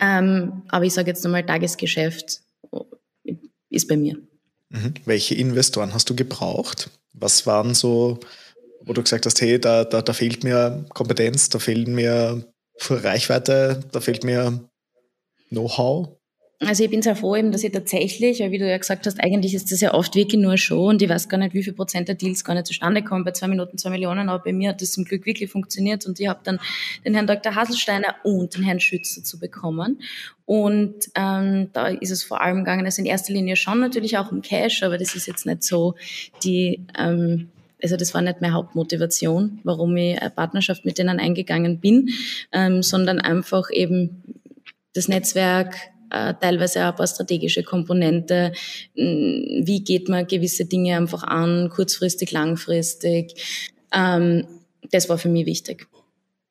Ähm, aber ich sage jetzt nochmal, Tagesgeschäft ist bei mir. Mhm. Welche Investoren hast du gebraucht? Was waren so, wo du gesagt hast, hey, da, da, da fehlt mir Kompetenz, da fehlt mir Reichweite, da fehlt mir Know-how? Also ich bin sehr froh eben, dass ich tatsächlich, wie du ja gesagt hast, eigentlich ist das ja oft wirklich nur Show und ich weiß gar nicht, wie viel Prozent der Deals gar nicht zustande kommen. Bei zwei Minuten zwei Millionen, aber bei mir hat das zum Glück wirklich funktioniert und ich habe dann den Herrn Dr. Haselsteiner und den Herrn Schützer zu bekommen. Und ähm, da ist es vor allem gegangen, also in erster Linie schon natürlich auch um Cash, aber das ist jetzt nicht so die... Ähm, also das war nicht meine Hauptmotivation, warum ich eine Partnerschaft mit denen eingegangen bin, ähm, sondern einfach eben das Netzwerk, teilweise auch ein paar strategische Komponente. Hm, wie geht man gewisse Dinge einfach an, kurzfristig, langfristig? Ähm, das war für mich wichtig.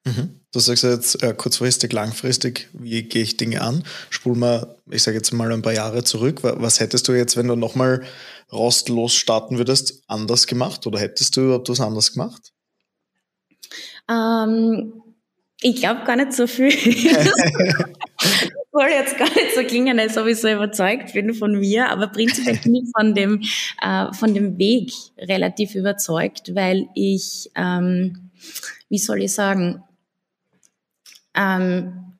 Mhm. Du sagst jetzt äh, kurzfristig, langfristig, wie gehe ich Dinge an? Spul mal, ich sage jetzt mal ein paar Jahre zurück. Was hättest du jetzt, wenn du nochmal rostlos starten würdest, anders gemacht? Oder hättest du überhaupt was anders gemacht? Ähm, Ich glaube gar nicht so viel. <laughs> <laughs> soll jetzt gar nicht so klingen, als ob ich so überzeugt bin von mir, aber prinzipiell bin ich von dem, äh, von dem Weg relativ überzeugt, weil ich, ähm, wie soll ich sagen, ähm,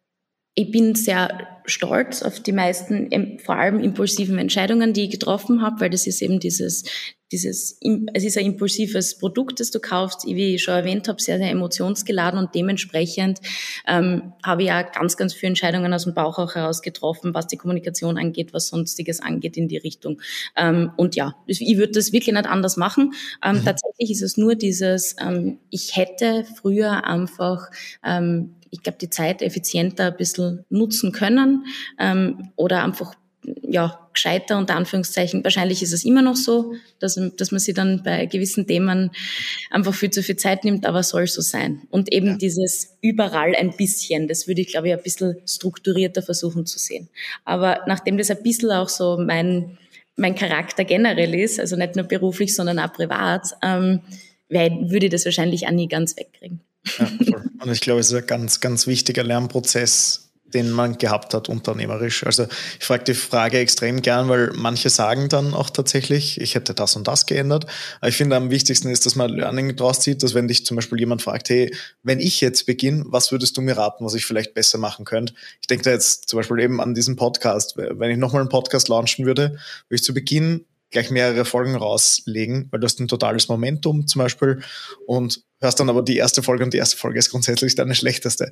ich bin sehr stolz auf die meisten, vor allem impulsiven Entscheidungen, die ich getroffen habe, weil das ist eben dieses, dieses, es ist ein impulsives Produkt, das du kaufst, wie ich schon erwähnt habe, sehr, sehr emotionsgeladen und dementsprechend ähm, habe ich ja ganz, ganz viele Entscheidungen aus dem Bauch auch heraus getroffen, was die Kommunikation angeht, was sonstiges angeht in die Richtung. Ähm, und ja, ich würde das wirklich nicht anders machen. Ähm, mhm. Tatsächlich ist es nur dieses, ähm, ich hätte früher einfach ähm, ich glaube, die Zeit effizienter ein bisschen nutzen können ähm, oder einfach ja, gescheiter unter Anführungszeichen. Wahrscheinlich ist es immer noch so, dass, dass man sich dann bei gewissen Themen einfach viel zu viel Zeit nimmt, aber soll so sein. Und eben ja. dieses überall ein bisschen, das würde ich, glaube ich, ein bisschen strukturierter versuchen zu sehen. Aber nachdem das ein bisschen auch so mein, mein Charakter generell ist, also nicht nur beruflich, sondern auch privat, ähm, würde ich das wahrscheinlich auch nie ganz wegkriegen. Ja. Und ich glaube, es ist ein ganz, ganz wichtiger Lernprozess, den man gehabt hat unternehmerisch. Also ich frage die Frage extrem gern, weil manche sagen dann auch tatsächlich, ich hätte das und das geändert. Aber ich finde am wichtigsten ist, dass man Learning draus zieht, dass wenn dich zum Beispiel jemand fragt, hey, wenn ich jetzt beginne, was würdest du mir raten, was ich vielleicht besser machen könnte? Ich denke da jetzt zum Beispiel eben an diesen Podcast. Wenn ich nochmal einen Podcast launchen würde, würde ich zu Beginn gleich mehrere Folgen rauslegen, weil du hast ein totales Momentum zum Beispiel und hörst dann aber die erste Folge und die erste Folge ist grundsätzlich deine schlechteste.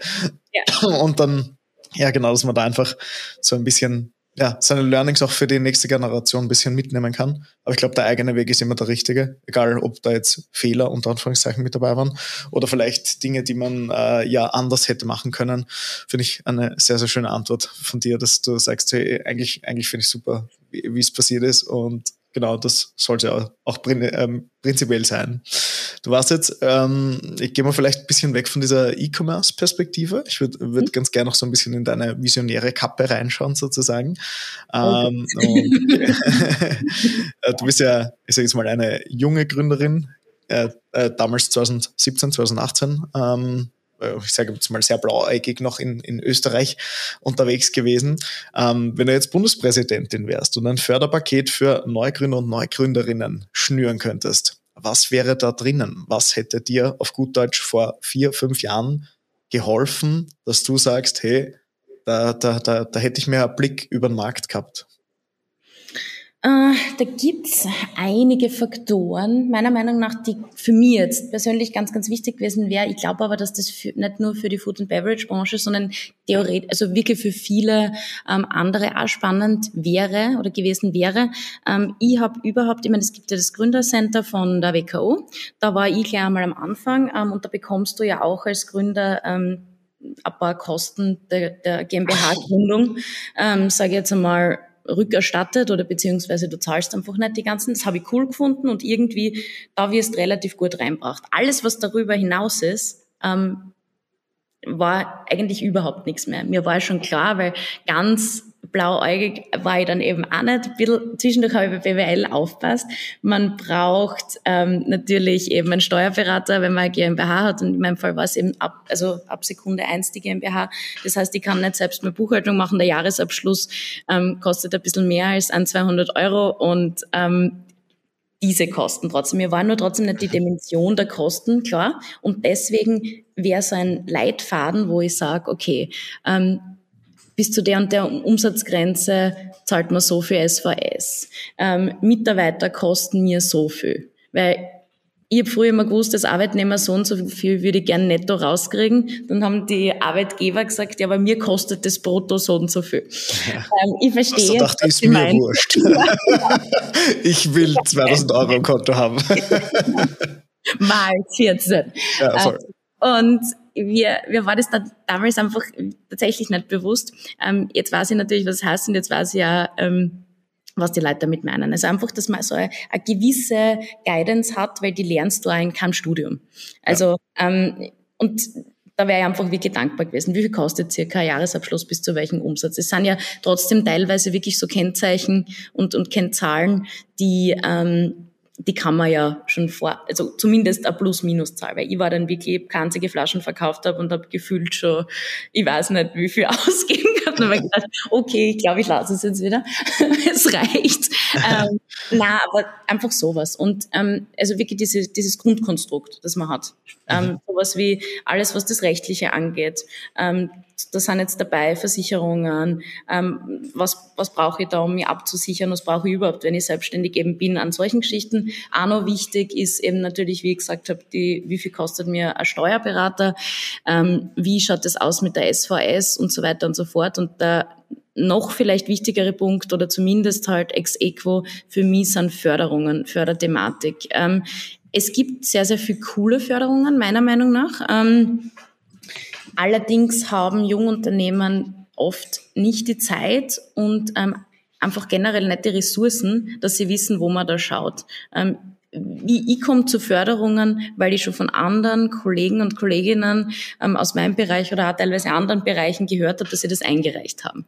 Ja. Und dann, ja genau, dass man da einfach so ein bisschen ja, seine Learnings auch für die nächste Generation ein bisschen mitnehmen kann. Aber ich glaube, der eigene Weg ist immer der richtige, egal ob da jetzt Fehler unter Anführungszeichen mit dabei waren oder vielleicht Dinge, die man äh, ja anders hätte machen können. Finde ich eine sehr, sehr schöne Antwort von dir, dass du sagst, hey, eigentlich, eigentlich finde ich super, wie es passiert ist und genau, das sollte auch, auch ähm, prinzipiell sein. Du warst jetzt, ähm, ich gehe mal vielleicht ein bisschen weg von dieser E-Commerce-Perspektive. Ich würde würd mhm. ganz gerne noch so ein bisschen in deine visionäre Kappe reinschauen, sozusagen. Ähm, <laughs> äh, du bist ja, ich sage jetzt mal, eine junge Gründerin, äh, äh, damals 2017, 2018. Ähm, äh, ich sage jetzt mal sehr blauäugig noch in, in Österreich unterwegs gewesen. Ähm, wenn du jetzt Bundespräsidentin wärst und ein Förderpaket für Neugründer und Neugründerinnen schnüren könntest, was wäre da drinnen? Was hätte dir auf gut Deutsch vor vier, fünf Jahren geholfen, dass du sagst, hey, da, da, da, da hätte ich mehr Blick über den Markt gehabt? Äh, da gibt's einige Faktoren, meiner Meinung nach, die für mich jetzt persönlich ganz, ganz wichtig gewesen wäre. Ich glaube aber, dass das für, nicht nur für die Food and Beverage Branche, sondern theoretisch, also wirklich für viele ähm, andere auch spannend wäre oder gewesen wäre. Ähm, ich habe überhaupt, ich meine, es gibt ja das Gründercenter von der WKO. Da war ich gleich einmal am Anfang ähm, und da bekommst du ja auch als Gründer ähm, ein paar Kosten der, der GmbH-Gründung, ähm, sage ich jetzt einmal, rückerstattet oder beziehungsweise du zahlst einfach nicht die ganzen. Das habe ich cool gefunden und irgendwie da wirst relativ gut reinbracht. Alles, was darüber hinaus ist, ähm, war eigentlich überhaupt nichts mehr. Mir war schon klar, weil ganz blauäugig war ich dann eben auch nicht. Bisschen, zwischendurch habe ich bei BWL aufpasst. Man braucht ähm, natürlich eben einen Steuerberater, wenn man eine GmbH hat. Und in meinem Fall war es eben ab, also ab Sekunde eins die GmbH. Das heißt, ich kann nicht selbst mehr Buchhaltung machen. Der Jahresabschluss ähm, kostet ein bisschen mehr als ein 200 Euro und ähm, diese Kosten trotzdem. Mir war nur trotzdem nicht die Dimension der Kosten klar. Und deswegen wäre so ein Leitfaden, wo ich sage, okay, ähm, bis zu der und der Umsatzgrenze zahlt man so viel SVS. Ähm, Mitarbeiter kosten mir so viel. Weil ich habe früher immer gewusst, dass Arbeitnehmer so und so viel würde ich gerne netto rauskriegen. Dann haben die Arbeitgeber gesagt, ja, aber mir kostet das brutto so und so viel. Ja. Ähm, ich verstehe. Also dachte, ist mir meinen. wurscht. <laughs> ich will 2000 Euro im Konto haben. <laughs> Mal 14. Ja, voll. Ähm, und wir, mir war das da damals einfach tatsächlich nicht bewusst. Ähm, jetzt weiß ich natürlich, was es heißt und jetzt weiß ich ja, ähm, was die Leute damit meinen. Also einfach, dass man so eine, eine gewisse Guidance hat, weil die lernst du auch in keinem Studium. Also, ja. ähm, und da wäre ich einfach wirklich dankbar gewesen. Wie viel kostet circa ein Jahresabschluss bis zu welchem Umsatz? Es sind ja trotzdem teilweise wirklich so Kennzeichen und, und Kennzahlen, die, ähm, die kann man ja schon vor, also zumindest eine Plus-Minus-Zahl, weil ich war dann wirklich, einzige Flaschen verkauft habe und habe gefühlt schon, ich weiß nicht, wie viel <laughs> ausgeben kann. Und gedacht, okay, ich glaube, ich lasse es jetzt wieder. <laughs> es reicht. Ähm, na, aber einfach sowas. Und ähm, also wirklich diese, dieses Grundkonstrukt, das man hat. Ähm, sowas wie alles, was das Rechtliche angeht. Ähm, da sind jetzt dabei Versicherungen, ähm, was, was brauche ich da, um mich abzusichern, was brauche ich überhaupt, wenn ich selbstständig eben bin, an solchen Geschichten. Auch noch wichtig ist eben natürlich, wie ich gesagt habe, die, wie viel kostet mir ein Steuerberater, ähm, wie schaut das aus mit der SVS und so weiter und so fort. Und der noch vielleicht wichtigere Punkt oder zumindest halt ex equo für mich sind Förderungen, Förderthematik. Ähm, es gibt sehr, sehr viele coole Förderungen, meiner Meinung nach. Ähm, Allerdings haben Jungunternehmen oft nicht die Zeit und ähm, einfach generell nicht die Ressourcen, dass sie wissen, wo man da schaut. Ähm, wie ich komme zu Förderungen, weil ich schon von anderen Kollegen und Kolleginnen ähm, aus meinem Bereich oder auch teilweise anderen Bereichen gehört habe, dass sie das eingereicht haben.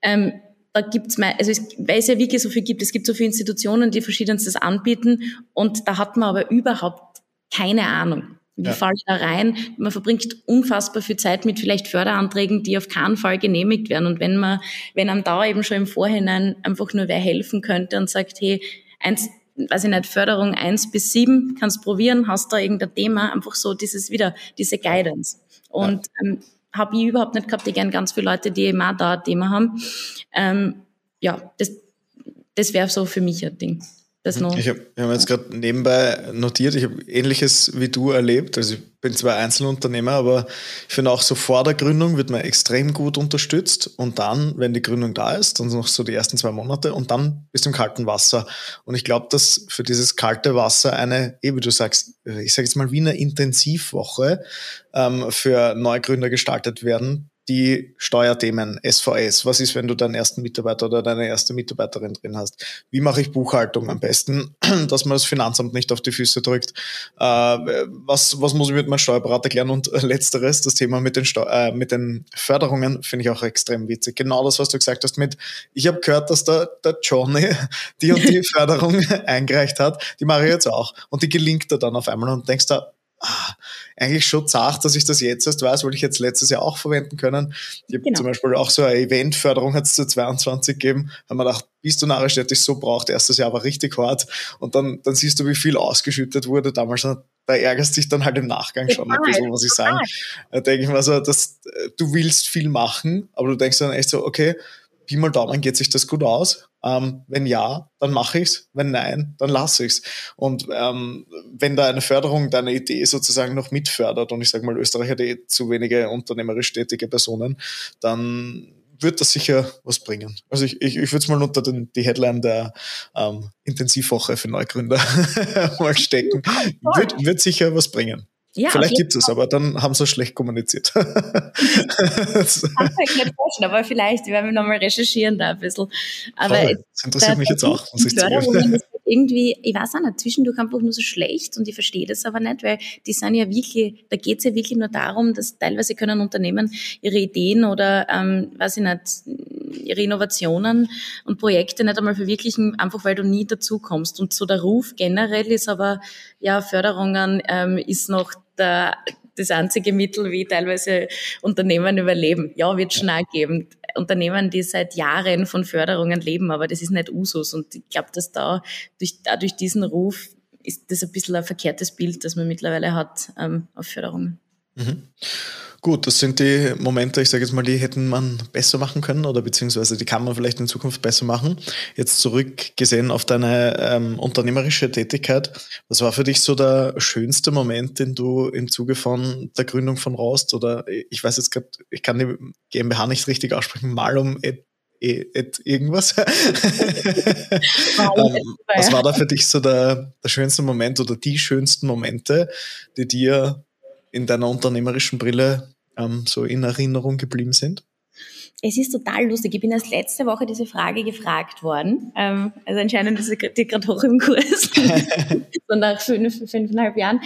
Ähm, da gibt's mal, also es, weil es ja wirklich so viel gibt, es gibt so viele Institutionen, die verschiedenstes anbieten und da hat man aber überhaupt keine Ahnung. Wie ja. falle ich da rein? Man verbringt unfassbar viel Zeit mit vielleicht Förderanträgen, die auf keinen Fall genehmigt werden. Und wenn man, wenn einem da eben schon im Vorhinein einfach nur wer helfen könnte und sagt, hey, eins, weiß ich nicht, Förderung eins bis sieben, kannst probieren, hast da irgendein Thema, einfach so dieses wieder, diese Guidance. Und ja. ähm, habe ich überhaupt nicht gehabt. Ich gern ganz viele Leute, die auch da ein Thema haben. Ähm, ja, das, das wäre so für mich ein Ding. Das noch. Ich habe hab jetzt gerade nebenbei notiert, ich habe Ähnliches wie du erlebt. Also ich bin zwar Einzelunternehmer, aber ich finde auch so vor der Gründung wird man extrem gut unterstützt und dann, wenn die Gründung da ist, dann noch so die ersten zwei Monate und dann bist du im kalten Wasser. Und ich glaube, dass für dieses kalte Wasser eine, eh wie du sagst, ich sage jetzt mal wie eine Intensivwoche ähm, für Neugründer gestaltet werden, die Steuerthemen, SVS. Was ist, wenn du deinen ersten Mitarbeiter oder deine erste Mitarbeiterin drin hast? Wie mache ich Buchhaltung am besten, <clears throat> dass man das Finanzamt nicht auf die Füße drückt? Äh, was, was muss ich mit meinem Steuerberater klären? Und letzteres, das Thema mit den, Steu äh, mit den Förderungen, finde ich auch extrem witzig. Genau das, was du gesagt hast mit, ich habe gehört, dass der, der Johnny die und die <laughs> Förderung eingereicht hat, die mache ich jetzt auch. Und die gelingt da dann auf einmal und denkst da, eigentlich schon zart, dass ich das jetzt erst weiß, weil ich jetzt letztes Jahr auch verwenden können. Ich habe genau. zum Beispiel auch so eine Eventförderung hat es zu 22 gegeben, haben wir gedacht, bist du narrisch, hätte ich so braucht. Erstes Jahr war richtig hart und dann, dann siehst du, wie viel ausgeschüttet wurde damals. Da ärgerst dich dann halt im Nachgang schon ein bisschen, muss ich sagen. Da denke ich mal so, dass du willst viel machen, aber du denkst dann echt so, okay, Pi mal Daumen geht sich das gut aus. Ähm, wenn ja, dann mache ich's. Wenn nein, dann lasse ich's. Und ähm, wenn da eine Förderung deine Idee sozusagen noch mitfördert, und ich sage mal, Österreich hat eh zu wenige unternehmerisch tätige Personen, dann wird das sicher was bringen. Also ich, ich, ich würde es mal unter den, die Headline der ähm, Intensivwoche für Neugründer <laughs> mal stecken. Wird, wird sicher was bringen. Ja, Vielleicht gibt es, aber dann haben sie schlecht kommuniziert. <laughs> das kann ich nicht vorstellen, aber vielleicht werden wir nochmal recherchieren da ein bisschen. Aber Voll. das interessiert mich jetzt auch, muss ich zugeben irgendwie, ich weiß auch nicht, zwischendurch einfach nur so schlecht und ich verstehe das aber nicht, weil die sind ja wirklich, da geht es ja wirklich nur darum, dass teilweise können Unternehmen ihre Ideen oder, ähm, weiß ich nicht, ihre Innovationen und Projekte nicht einmal verwirklichen, einfach weil du nie dazu kommst. Und so der Ruf generell ist aber, ja, Förderungen ähm, ist noch der, das einzige Mittel, wie teilweise Unternehmen überleben. Ja, wird schon auch geben. Unternehmen, die seit Jahren von Förderungen leben, aber das ist nicht Usus. Und ich glaube, dass da durch, da durch diesen Ruf ist das ein bisschen ein verkehrtes Bild, das man mittlerweile hat ähm, auf Förderungen. Mhm. Gut, das sind die Momente, ich sage jetzt mal, die hätten man besser machen können oder beziehungsweise die kann man vielleicht in Zukunft besser machen. Jetzt zurückgesehen auf deine ähm, unternehmerische Tätigkeit. Was war für dich so der schönste Moment, den du im Zuge von der Gründung von Rost oder ich weiß jetzt gerade, ich kann die GmbH nicht richtig aussprechen, Malum et et irgendwas. <laughs> ähm, was war da für dich so der, der schönste Moment oder die schönsten Momente, die dir in deiner unternehmerischen Brille ähm, so in Erinnerung geblieben sind? Es ist total lustig. Ich bin erst letzte Woche diese Frage gefragt worden. Ähm, also anscheinend ist die gerade hoch im Kurs, <laughs> so nach fünf, fünfeinhalb Jahren.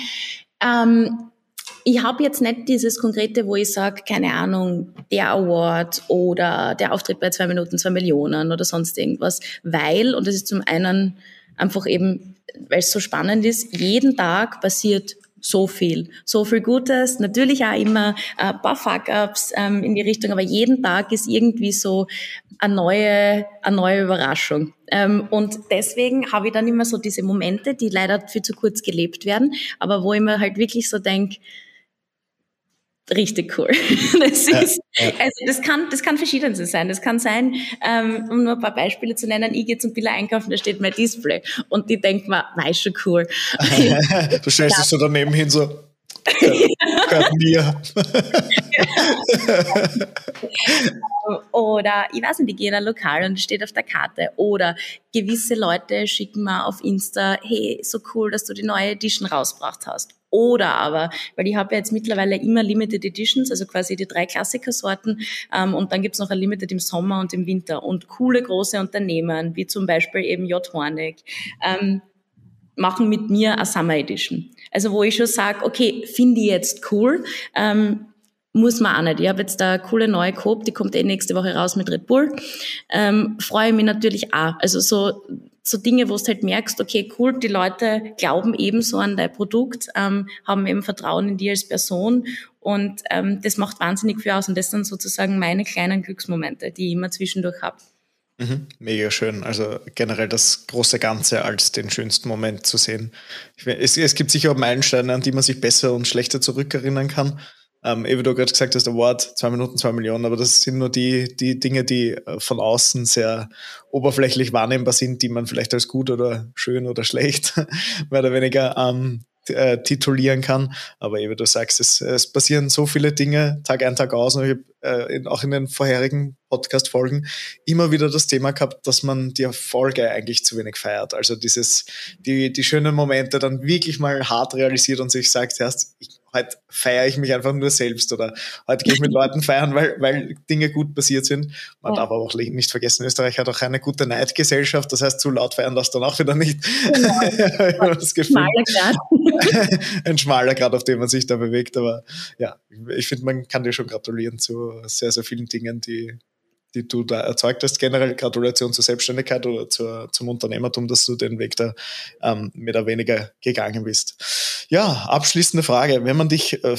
Ähm, ich habe jetzt nicht dieses konkrete, wo ich sage, keine Ahnung, der Award oder der Auftritt bei zwei Minuten, zwei Millionen oder sonst irgendwas, weil, und das ist zum einen einfach eben weil es so spannend ist, jeden Tag passiert so viel, so viel Gutes. Natürlich auch immer ein äh, paar Fuck-ups ähm, in die Richtung, aber jeden Tag ist irgendwie so eine neue, eine neue Überraschung. Ähm, und deswegen habe ich dann immer so diese Momente, die leider viel zu kurz gelebt werden, aber wo ich mir halt wirklich so denke, richtig cool. <laughs> Das ist, also das kann, das kann verschiedenes sein. Das kann sein, ähm, um nur ein paar Beispiele zu nennen, ich gehe zum Billa einkaufen, da steht mein Display und die denkt mir, weiß schon cool. <laughs> du <laughs> stellst dich so daneben hin so, gehört mir. Oder ich weiß nicht, ich gehe in ein Lokal und steht auf der Karte. Oder gewisse Leute schicken mir auf Insta, hey, so cool, dass du die neue Edition rausgebracht hast. Oder aber, weil ich habe ja jetzt mittlerweile immer Limited Editions, also quasi die drei Klassikersorten ähm, und dann gibt's noch ein Limited im Sommer und im Winter. Und coole große Unternehmen, wie zum Beispiel eben J. Hornig, ähm, machen mit mir eine Summer Edition. Also wo ich schon sage, okay, finde ich jetzt cool, ähm, muss man auch nicht. Ich habe jetzt da coole neue Coop, die kommt eh nächste Woche raus mit Red Bull. Ähm, freue mich natürlich auch. Also so, so Dinge, wo du halt merkst, okay, cool, die Leute glauben ebenso an dein Produkt, ähm, haben eben Vertrauen in dir als Person und ähm, das macht wahnsinnig viel aus und das sind sozusagen meine kleinen Glücksmomente, die ich immer zwischendurch habe. Mhm, mega schön. Also generell das große Ganze als den schönsten Moment zu sehen. Es, es gibt sicher auch Meilensteine, an die man sich besser und schlechter zurückerinnern kann. Ähm, wie du gerade gesagt hast, Award, zwei Minuten, zwei Millionen, aber das sind nur die, die Dinge, die äh, von außen sehr oberflächlich wahrnehmbar sind, die man vielleicht als gut oder schön oder schlecht <laughs> mehr oder weniger ähm, äh, titulieren kann. Aber eben du sagst, es, es passieren so viele Dinge Tag ein, Tag aus. Und ich habe äh, auch in den vorherigen Podcast-Folgen immer wieder das Thema gehabt, dass man die Erfolge eigentlich zu wenig feiert. Also dieses, die, die schönen Momente dann wirklich mal hart realisiert und sich sagt, erst, ich, heute feiere ich mich einfach nur selbst oder heute gehe ich mit Leuten feiern, weil, weil Dinge gut passiert sind. Man ja. darf aber auch nicht vergessen, Österreich hat auch eine gute Neidgesellschaft, das heißt, zu laut feiern das dann auch wieder nicht. Genau. <laughs> das Gefühl, <laughs> ein schmaler Grad, auf dem man sich da bewegt, aber ja, ich finde, man kann dir schon gratulieren zu sehr, sehr vielen Dingen, die, die du da erzeugt hast. Generell Gratulation zur Selbstständigkeit oder zur, zum Unternehmertum, dass du den Weg da ähm, mehr oder weniger gegangen bist. Ja, abschließende Frage. Wenn man dich äh,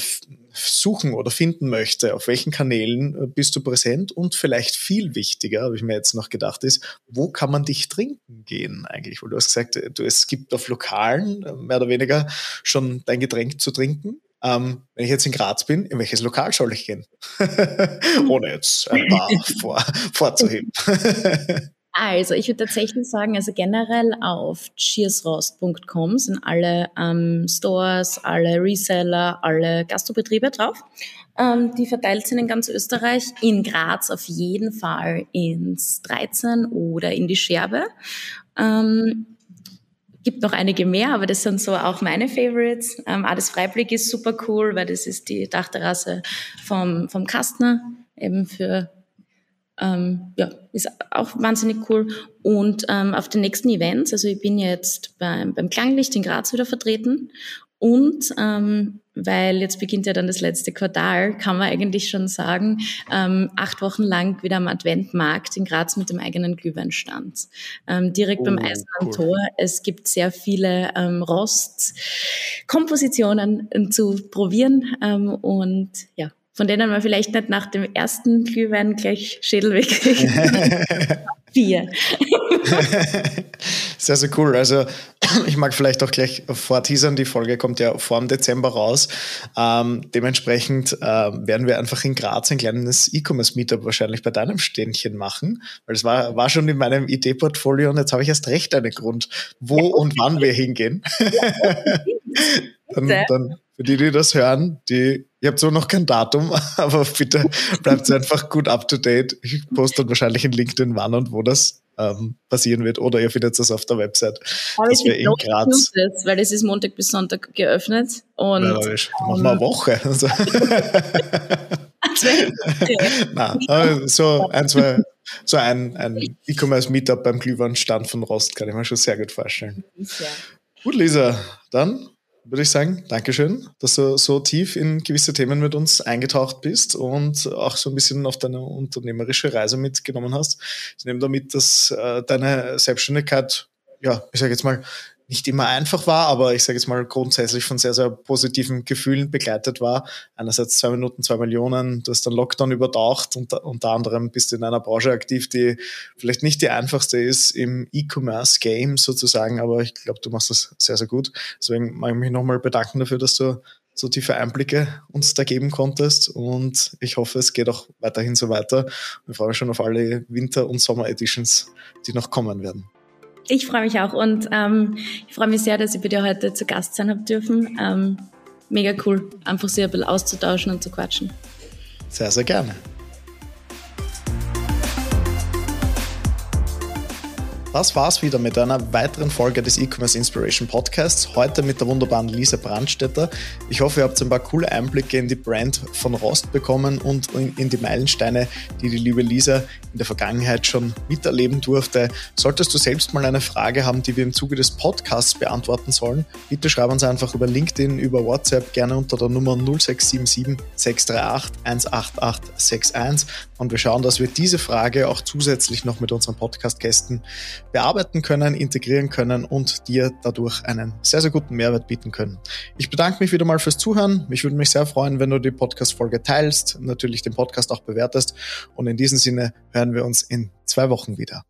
suchen oder finden möchte, auf welchen Kanälen äh, bist du präsent? Und vielleicht viel wichtiger, habe ich mir jetzt noch gedacht, ist, wo kann man dich trinken gehen eigentlich? Weil du hast gesagt, äh, du, es gibt auf Lokalen äh, mehr oder weniger schon dein Getränk zu trinken ähm, wenn ich jetzt in Graz bin, in welches Lokal soll ich gehen? <laughs> Ohne jetzt ein paar <laughs> vor, vorzuheben. <laughs> Also, ich würde tatsächlich sagen, also generell auf cheersrost.com sind alle ähm, Stores, alle Reseller, alle Gastrobetriebe drauf, ähm, die verteilt sind in ganz Österreich. In Graz auf jeden Fall ins 13 oder in die Scherbe. Ähm, gibt noch einige mehr, aber das sind so auch meine Favorites. Ähm, Ades Freiblick ist super cool, weil das ist die Dachterrasse vom, vom Kastner, eben für, ähm, ja, ist auch wahnsinnig cool. Und ähm, auf den nächsten Events, also ich bin jetzt beim, beim Klanglicht in Graz wieder vertreten und ähm, weil jetzt beginnt ja dann das letzte Quartal, kann man eigentlich schon sagen, ähm, acht Wochen lang wieder am Adventmarkt in Graz mit dem eigenen Glühweinstand. Ähm, direkt oh, beim Eisernen cool. Tor. Es gibt sehr viele ähm, Rostkompositionen äh, zu probieren ähm, und ja, von denen man vielleicht nicht nach dem ersten Glühwein gleich Schädel wegkriegt. <laughs> Vier. <laughs> sehr, sehr cool. Also ich mag vielleicht auch gleich vorteasern, die Folge kommt ja vor dem Dezember raus. Ähm, dementsprechend äh, werden wir einfach in Graz ein kleines E-Commerce-Meetup wahrscheinlich bei deinem Ständchen machen, weil es war, war schon in meinem Idee-Portfolio und jetzt habe ich erst recht einen Grund, wo und wann wir hingehen. <laughs> dann, dann für die, die das hören, die, ihr habt so noch kein Datum, <laughs> aber bitte bleibt einfach gut up to date. Ich poste dann wahrscheinlich in LinkedIn, wann und wo das ähm, passieren wird oder ihr findet das auf der Website. Aber dass wir in Graz. Jetzt, weil es ist Montag bis Sonntag geöffnet und. Ja, machen wir eine Woche. <laughs> Also. Nein, so ein, zwei, so ein, ein E-Commerce-Meetup beim Glühweinstand von Rost kann ich mir schon sehr gut vorstellen. Gut, Lisa, dann würde ich sagen, Dankeschön, dass du so tief in gewisse Themen mit uns eingetaucht bist und auch so ein bisschen auf deine unternehmerische Reise mitgenommen hast. Ich nehme damit, dass äh, deine Selbstständigkeit, ja, ich sage jetzt mal, nicht immer einfach war, aber ich sage jetzt mal grundsätzlich von sehr, sehr positiven Gefühlen begleitet war. Einerseits zwei Minuten, zwei Millionen, du hast dann Lockdown übertaucht und unter anderem bist du in einer Branche aktiv, die vielleicht nicht die einfachste ist im E-Commerce-Game sozusagen, aber ich glaube, du machst das sehr, sehr gut. Deswegen mag ich mich nochmal bedanken dafür, dass du so tiefe Einblicke uns da geben konntest und ich hoffe, es geht auch weiterhin so weiter. Wir freuen uns schon auf alle Winter- und Sommer-Editions, die noch kommen werden. Ich freue mich auch und ähm, ich freue mich sehr, dass ich bei dir heute zu Gast sein habe dürfen. Ähm, mega cool, einfach sich ein bisschen auszutauschen und zu quatschen. Sehr, sehr gerne. Das war's wieder mit einer weiteren Folge des E-Commerce Inspiration Podcasts. Heute mit der wunderbaren Lisa Brandstetter. Ich hoffe, ihr habt ein paar coole Einblicke in die Brand von Rost bekommen und in die Meilensteine, die die liebe Lisa in der Vergangenheit schon miterleben durfte. Solltest du selbst mal eine Frage haben, die wir im Zuge des Podcasts beantworten sollen, bitte schreib uns einfach über LinkedIn, über WhatsApp, gerne unter der Nummer 0677 638 18861 und wir schauen, dass wir diese Frage auch zusätzlich noch mit unseren Podcast-Gästen bearbeiten können, integrieren können und dir dadurch einen sehr, sehr guten Mehrwert bieten können. Ich bedanke mich wieder mal fürs Zuhören. Ich würde mich sehr freuen, wenn du die Podcast-Folge teilst, natürlich den Podcast auch bewertest. Und in diesem Sinne hören wir uns in zwei Wochen wieder.